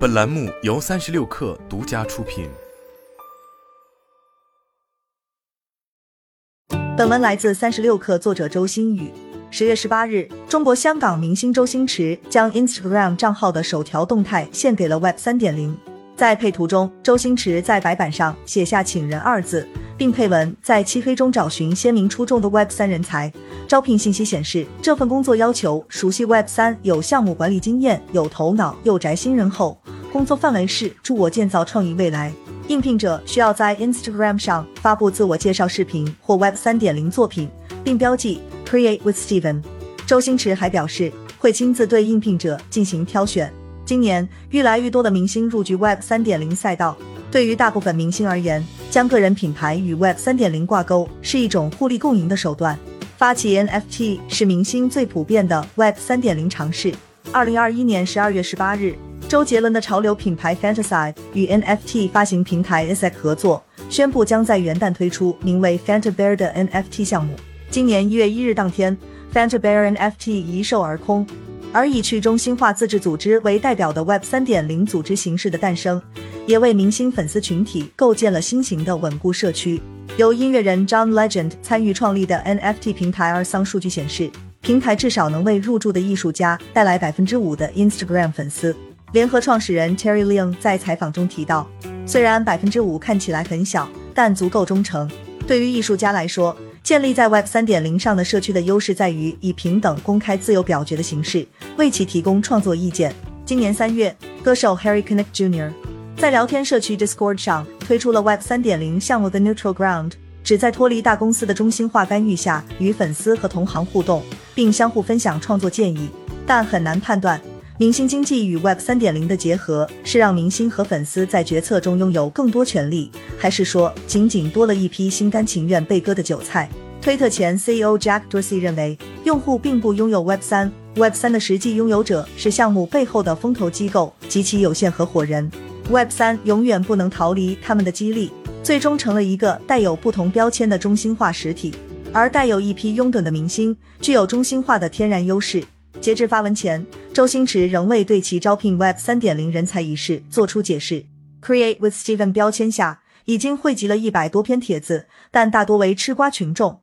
本栏目由三十六氪独家出品。本文来自三十六氪，作者周新宇。十月十八日，中国香港明星周星驰将 Instagram 账号的首条动态献给了 Web 三点零。在配图中，周星驰在白板上写下“请人”二字，并配文：“在漆黑中找寻鲜明出众的 Web 三人才。”招聘信息显示，这份工作要求熟悉 Web 三、有项目管理经验、有头脑、又宅心仁厚。工作范围是助我建造创意未来。应聘者需要在 Instagram 上发布自我介绍视频或 Web 三点零作品，并标记 Create with Steven。周星驰还表示，会亲自对应聘者进行挑选。今年，越来越多的明星入局 Web 三点零赛道。对于大部分明星而言，将个人品牌与 Web 三点零挂钩是一种互利共赢的手段。发起 NFT 是明星最普遍的 Web 三点零尝试。二零二一年十二月十八日，周杰伦的潮流品牌 Fantasy 与 NFT 发行平台 Isaac 合作，宣布将在元旦推出名为 Fanta Bear 的 NFT 项目。今年一月一日当天，Fanta Bear NFT 一售而空。而以去中心化自治组织为代表的 Web 三点零组织形式的诞生，也为明星粉丝群体构建了新型的稳固社区。由音乐人 John Legend 参与创立的 NFT 平台二桑数据显示，平台至少能为入驻的艺术家带来百分之五的 Instagram 粉丝。联合创始人 Terry Leung 在采访中提到，虽然百分之五看起来很小，但足够忠诚。对于艺术家来说，建立在 Web 三点零上的社区的优势在于以平等、公开、自由表决的形式为其提供创作意见。今年三月，歌手 Harry Connick Jr. 在聊天社区 Discord 上推出了 Web 三点零项目的 Neutral Ground，旨在脱离大公司的中心化干预下，与粉丝和同行互动，并相互分享创作建议。但很难判断。明星经济与 Web 三点零的结合是让明星和粉丝在决策中拥有更多权利，还是说仅仅多了一批心甘情愿被割的韭菜？推特前 CEO Jack Dorsey 认为，用户并不拥有 Web 三，Web 三的实际拥有者是项目背后的风投机构及其有限合伙人。Web 三永远不能逃离他们的激励，最终成了一个带有不同标签的中心化实体，而带有一批拥趸的明星具有中心化的天然优势。截至发文前，周星驰仍未对其招聘 Web 三点零人才一事做出解释。Create with Steven 标签下已经汇集了一百多篇帖子，但大多为吃瓜群众。